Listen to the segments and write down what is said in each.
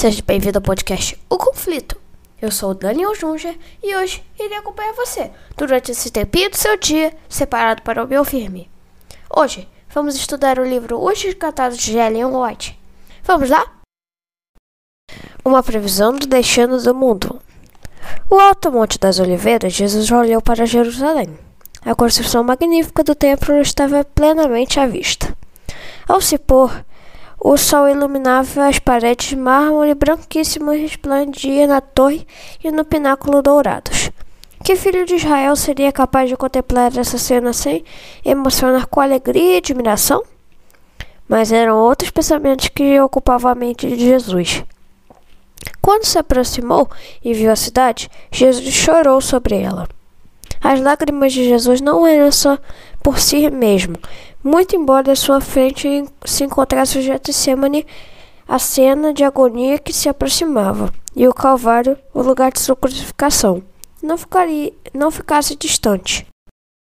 Seja bem-vindo ao podcast O Conflito. Eu sou o Daniel Junger e hoje irei acompanhar você durante esse tempinho do seu dia separado para me ouvir-me. Hoje vamos estudar o livro Os Descatados de Ellen White. Vamos lá? Uma previsão do destino do mundo. O Alto Monte das Oliveiras, Jesus olhou para Jerusalém. A construção magnífica do templo estava plenamente à vista. Ao se pôr, o sol iluminava as paredes de mármore branquíssimo resplandia na torre e no pináculo dourados. Que filho de Israel seria capaz de contemplar essa cena sem emocionar com alegria e admiração? Mas eram outros pensamentos que ocupavam a mente de Jesus. Quando se aproximou e viu a cidade, Jesus chorou sobre ela. As lágrimas de Jesus não eram só por si mesmo, muito embora à sua frente se encontrasse o Getsemane, a cena de agonia que se aproximava, e o Calvário, o lugar de sua crucificação, não, ficaria, não ficasse distante.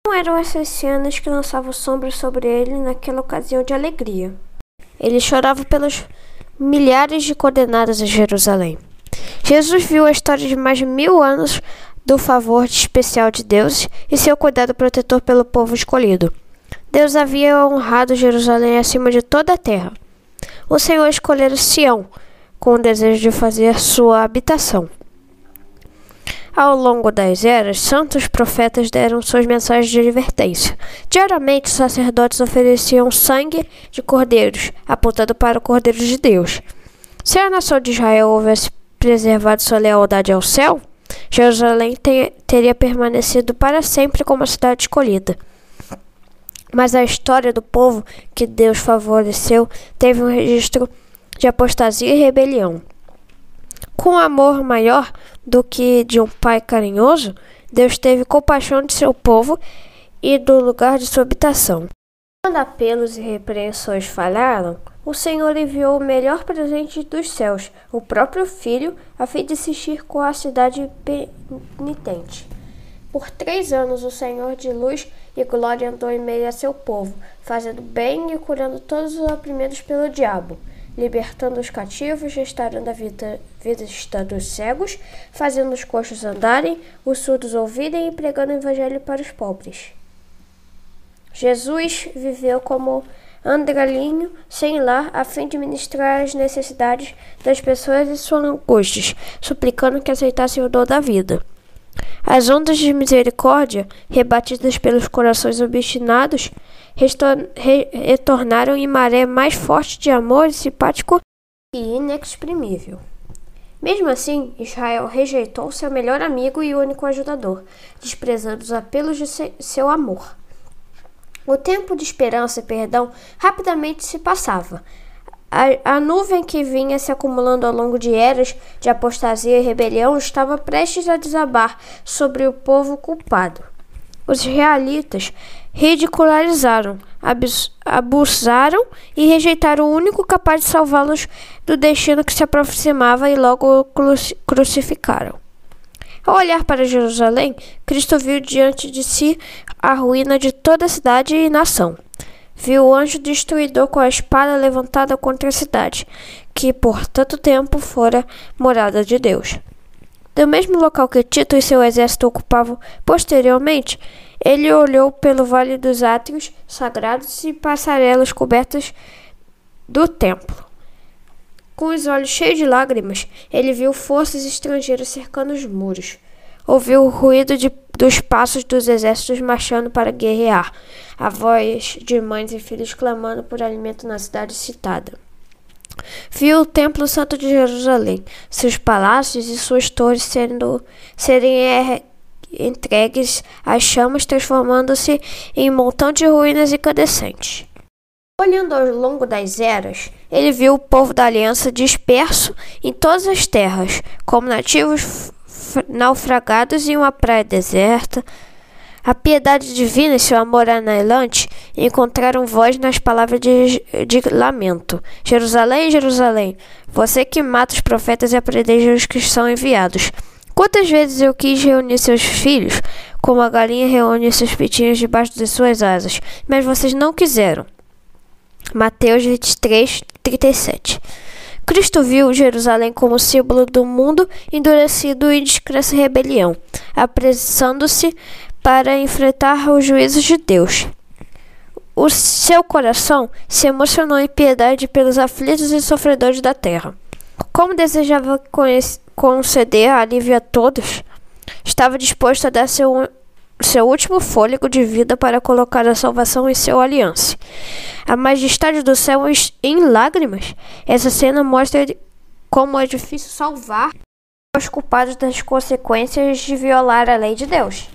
Não eram essas cenas que lançavam sombras sobre ele naquela ocasião de alegria. Ele chorava pelos milhares de condenados em Jerusalém. Jesus viu a história de mais de mil anos do favor especial de Deus e seu cuidado protetor pelo povo escolhido. Deus havia honrado Jerusalém acima de toda a terra. O Senhor escolhera Sião com o desejo de fazer sua habitação. Ao longo das eras, santos profetas deram suas mensagens de advertência. Diariamente, os sacerdotes ofereciam sangue de cordeiros, apontando para o Cordeiro de Deus. Se a nação de Israel houvesse preservado sua lealdade ao céu, Jerusalém te teria permanecido para sempre como a cidade escolhida. Mas a história do povo que Deus favoreceu teve um registro de apostasia e rebelião. Com amor maior do que de um pai carinhoso, Deus teve compaixão de seu povo e do lugar de sua habitação. Quando apelos e repreensões falharam, o Senhor enviou o melhor presente dos céus, o próprio Filho, a fim de assistir com a cidade penitente. Por três anos o Senhor de luz e glória andou em meio a seu povo, fazendo bem e curando todos os oprimidos pelo diabo, libertando os cativos, restaurando a vida, vista dos cegos, fazendo os coxos andarem, os surdos ouvirem e pregando o evangelho para os pobres. Jesus viveu como andralinho sem lar, a fim de ministrar as necessidades das pessoas e suas angústias, suplicando que aceitassem o dom da vida. As ondas de misericórdia, rebatidas pelos corações obstinados, re retornaram em maré mais forte de amor simpático e inexprimível. Mesmo assim, Israel rejeitou seu melhor amigo e único ajudador, desprezando os apelos de seu amor. O tempo de esperança e perdão rapidamente se passava. A, a, nuvem que vinha se acumulando ao longo de eras de apostasia e rebelião estava prestes a desabar sobre o povo culpado. Os realitas ridicularizaram, abusaram e rejeitaram o único capaz de salvá-los do destino que se aproximava e logo crucificaram. Ao olhar para Jerusalém, Cristo viu diante de si a ruína de toda a cidade e nação. Viu o anjo destruidor com a espada levantada contra a cidade, que por tanto tempo fora morada de Deus. Do mesmo local que Tito e seu exército ocupavam posteriormente, ele olhou pelo vale dos átrios sagrados e passarelas cobertas do templo. Com os olhos cheios de lágrimas, ele viu forças estrangeiras cercando os muros. Ouviu o ruído de, dos passos dos exércitos marchando para guerrear, a voz de mães e filhos clamando por alimento na cidade citada. Viu o Templo Santo de Jerusalém, seus palácios e suas torres sendo, serem er, entregues às chamas, transformando-se em um montão de ruínas incandescentes. Olhando ao longo das eras, ele viu o povo da aliança disperso em todas as terras, como nativos naufragados em uma praia deserta. A piedade divina e seu amor anelante encontraram voz nas palavras de, de lamento. Jerusalém, Jerusalém, você que mata os profetas e apredeja os que são enviados. Quantas vezes eu quis reunir seus filhos, como a galinha reúne seus pitinhos debaixo de suas asas, mas vocês não quiseram. Mateus 23, 37. Cristo viu Jerusalém como símbolo do mundo endurecido e descrença e rebelião, apressando-se para enfrentar os juízos de Deus. O seu coração se emocionou em piedade pelos aflitos e sofredores da terra. Como desejava conceder alívio a todos, estava disposto a dar seu, seu último fôlego de vida para colocar a salvação em seu aliança. A majestade do céu em lágrimas. Essa cena mostra como é difícil salvar os culpados das consequências de violar a lei de Deus.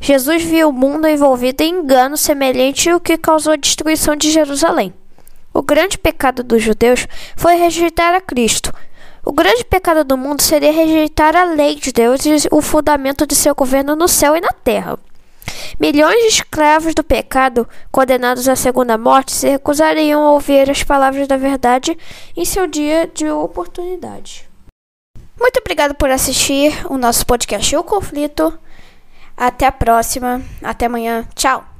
Jesus viu o mundo envolvido em engano semelhante ao que causou a destruição de Jerusalém. O grande pecado dos judeus foi rejeitar a Cristo. O grande pecado do mundo seria rejeitar a lei de Deus e o fundamento de seu governo no céu e na terra. Milhões de escravos do pecado, condenados à segunda morte, se recusariam a ouvir as palavras da verdade em seu dia de oportunidade. Muito obrigado por assistir o nosso podcast O Conflito. Até a próxima. Até amanhã. Tchau.